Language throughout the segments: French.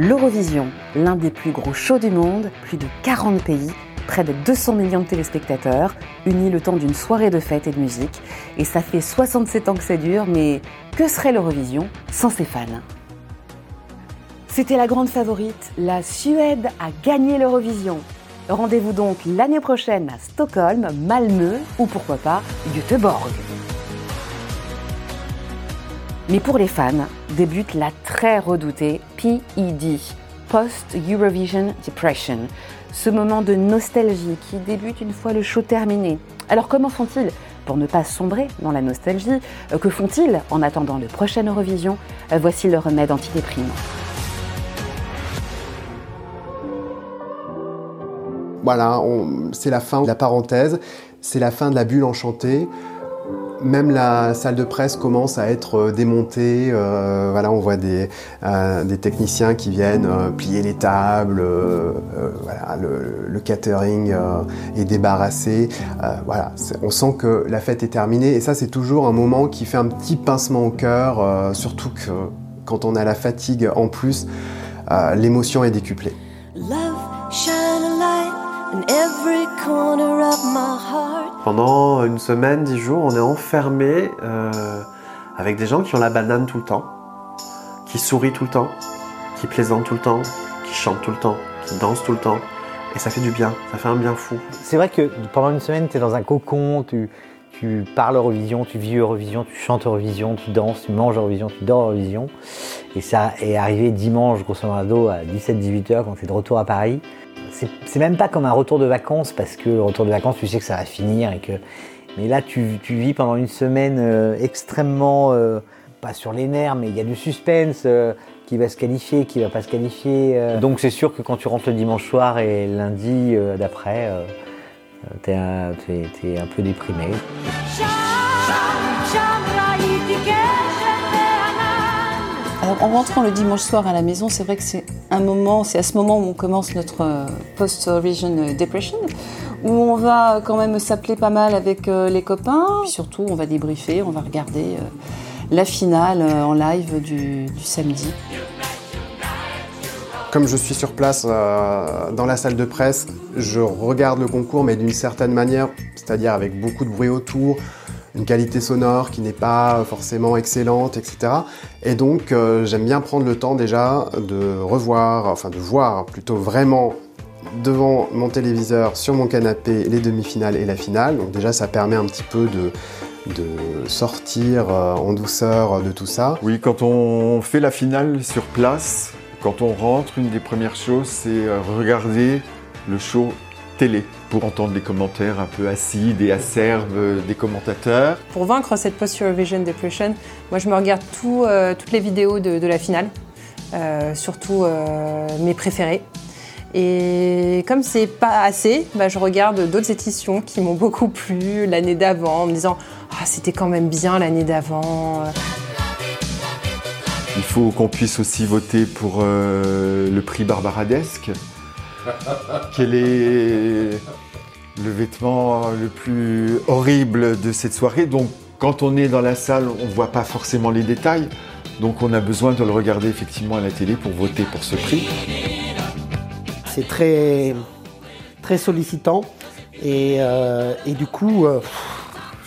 L'Eurovision, l'un des plus gros shows du monde, plus de 40 pays, près de 200 millions de téléspectateurs, unis le temps d'une soirée de fête et de musique. Et ça fait 67 ans que ça dure, mais que serait l'Eurovision sans ses fans? C'était la grande favorite, la Suède a gagné l'Eurovision. Rendez-vous donc l'année prochaine à Stockholm, Malmö ou pourquoi pas Göteborg. Mais pour les fans, débute la très redoutée PED, Post-Eurovision Depression, ce moment de nostalgie qui débute une fois le show terminé. Alors comment font-ils pour ne pas sombrer dans la nostalgie euh, Que font-ils en attendant le prochain Eurovision? Euh, Voici le remède antidéprime. Voilà, c'est la fin de la parenthèse, c'est la fin de la bulle enchantée. Même la salle de presse commence à être euh, démontée. Euh, voilà, on voit des, euh, techniciens qui viennent plier les tables. voilà, le, catering est débarrassé. voilà, on sent que la fête est terminée. Et ça, c'est toujours un moment qui fait un petit pincement au cœur, surtout que quand on a la fatigue en plus, l'émotion est décuplée. Pendant une semaine, dix jours, on est enfermé euh, avec des gens qui ont la banane tout le temps, qui sourient tout le temps, qui plaisantent tout le temps, qui chantent tout le temps, qui dansent tout le temps. Et ça fait du bien, ça fait un bien fou. C'est vrai que pendant une semaine, tu es dans un cocon, tu, tu parles Eurovision, tu vis Eurovision, tu chantes Eurovision, tu danses, tu manges Eurovision, tu dors Eurovision. Et ça est arrivé dimanche, grosso modo, à 17-18 heures, quand tu es de retour à Paris c'est même pas comme un retour de vacances parce que le retour de vacances, tu sais que ça va finir et que. Mais là, tu, vis pendant une semaine euh, extrêmement, euh, pas sur les nerfs, mais il y a du suspense. Euh, qui va se qualifier, qui va pas se qualifier. Donc c'est sûr que quand tu rentres le dimanche soir et lundi d'après, t'es un, peu déprimé. En rentrant le dimanche soir à la maison, c'est vrai que c'est un moment, c'est à ce moment où on commence notre euh, post-region depression, où on va quand même s'appeler pas mal avec euh, les copains. Puis surtout, on va débriefer, on va regarder euh, la finale en live du, samedi. Comme je suis sur place dans la salle de presse, je regarde le concours, mais d'une certaine manière, c'est-à-dire avec beaucoup de bruit autour, une qualité sonore qui n'est pas forcément excellente, etc. Et donc euh, j'aime bien prendre le temps déjà de revoir, enfin de voir plutôt vraiment devant mon téléviseur, sur mon canapé, les demi-finales et la finale. Donc déjà ça permet un petit peu de, sortir euh, en douceur de tout ça. Oui, quand on fait la finale sur place, quand on rentre, une des premières choses, c'est euh, regarder le show télé pour entendre les commentaires un peu acides et acerbes des commentateurs. Pour vaincre cette post-Eurovision depression, moi je me regarde euh, toutes les vidéos de, la finale, euh, surtout euh, mes préférées. Et comme c'est pas assez, bah, je regarde d'autres éditions qui m'ont beaucoup plu l'année d'avant, en me disant ah, c'était quand même bien l'année d'avant. Il faut qu'on puisse aussi voter pour le prix Barbaradesque. Quel est le vêtement le plus horrible de cette soirée? Donc, quand on est dans la salle, on ne voit pas forcément les détails. Donc, on a besoin de le regarder effectivement à la télé pour voter pour ce prix. C'est très, sollicitant et, euh, du coup, euh,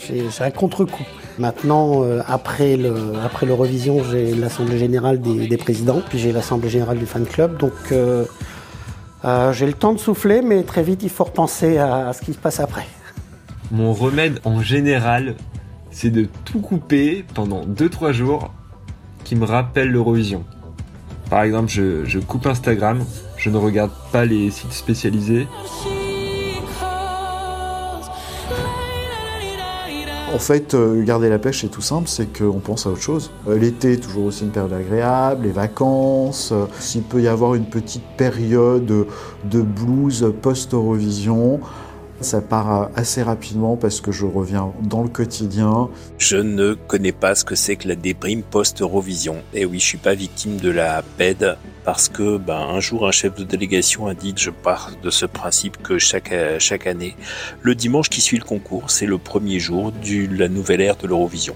j'ai un contre-coup. Maintenant, euh, après, le, l'Eurovision, j'ai l'Assemblée Générale des, Présidents, puis j'ai l'Assemblée Générale du Fan Club. Euh, j'ai le temps de souffler, mais très vite, il faut repenser à, ce qui se passe après. Mon remède en général, c'est de tout couper pendant 2-3 jours qui me rappellent l'Eurovision. Par exemple, je, je coupe Instagram, je ne regarde pas les sites spécialisés. En fait, euh, garder la pêche, c'est tout simple, c'est qu'on pense à autre chose. Euh, l'été, toujours aussi une période agréable, les vacances, euh, s'il peut y avoir une petite période de blues post-Eurovision, ça part assez rapidement parce que je reviens dans le quotidien. Je ne connais pas ce que c'est que la déprime post-Eurovision. Et oui, je suis pas victime de la PED parce que ben, un jour un chef de délégation a dit, je pars de ce principe que chaque, chaque année, le dimanche qui suit le concours, c'est le premier jour de la nouvelle ère de l'Eurovision.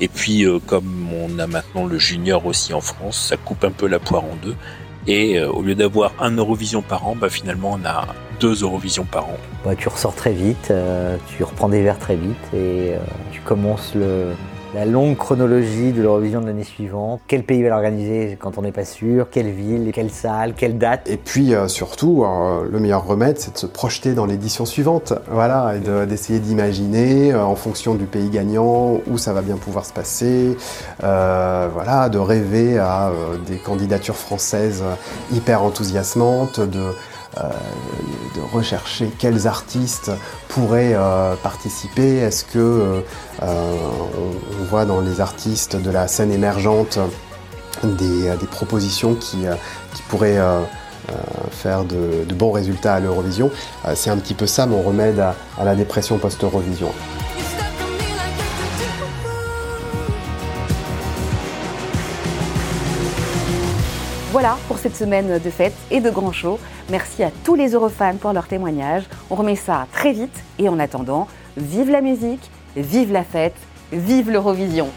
Et puis, euh, comme on a maintenant le junior aussi en France, ça coupe un peu la poire en deux. Et euh, au lieu d'avoir un Eurovision par an, bah, finalement on a deux Eurovisions par an. Bah, tu ressors très vite, euh, tu reprends des verres très vite et euh, tu commences le, la longue chronologie de l'Eurovision de l'année suivante. Quel pays va l'organiser quand on n'est pas sûr? Quelle ville? Quelle salle? Quelle date? Et puis euh, surtout, euh, le meilleur remède, c'est de se projeter dans l'édition suivante. Voilà, et de- d'essayer d'imaginer euh, en fonction du pays gagnant où ça va bien pouvoir se passer. Euh, voilà, de rêver à euh, des candidatures françaises hyper enthousiasmantes, de de rechercher quels artistes pourraient euh, participer. Est-ce que euh, euh, on, voit dans les artistes de la scène émergente des, euh, propositions qui, euh, qui pourraient euh, euh, faire de, bons résultats à l'Eurovision? Euh, C'est un petit peu ça mon remède à la dépression post-Eurovision. Voilà pour cette semaine de fêtes et de grands shows. Merci à tous les Eurofans pour leur témoignage. On remet ça très vite et en attendant, vive la musique, vive la fête, vive l'Eurovision.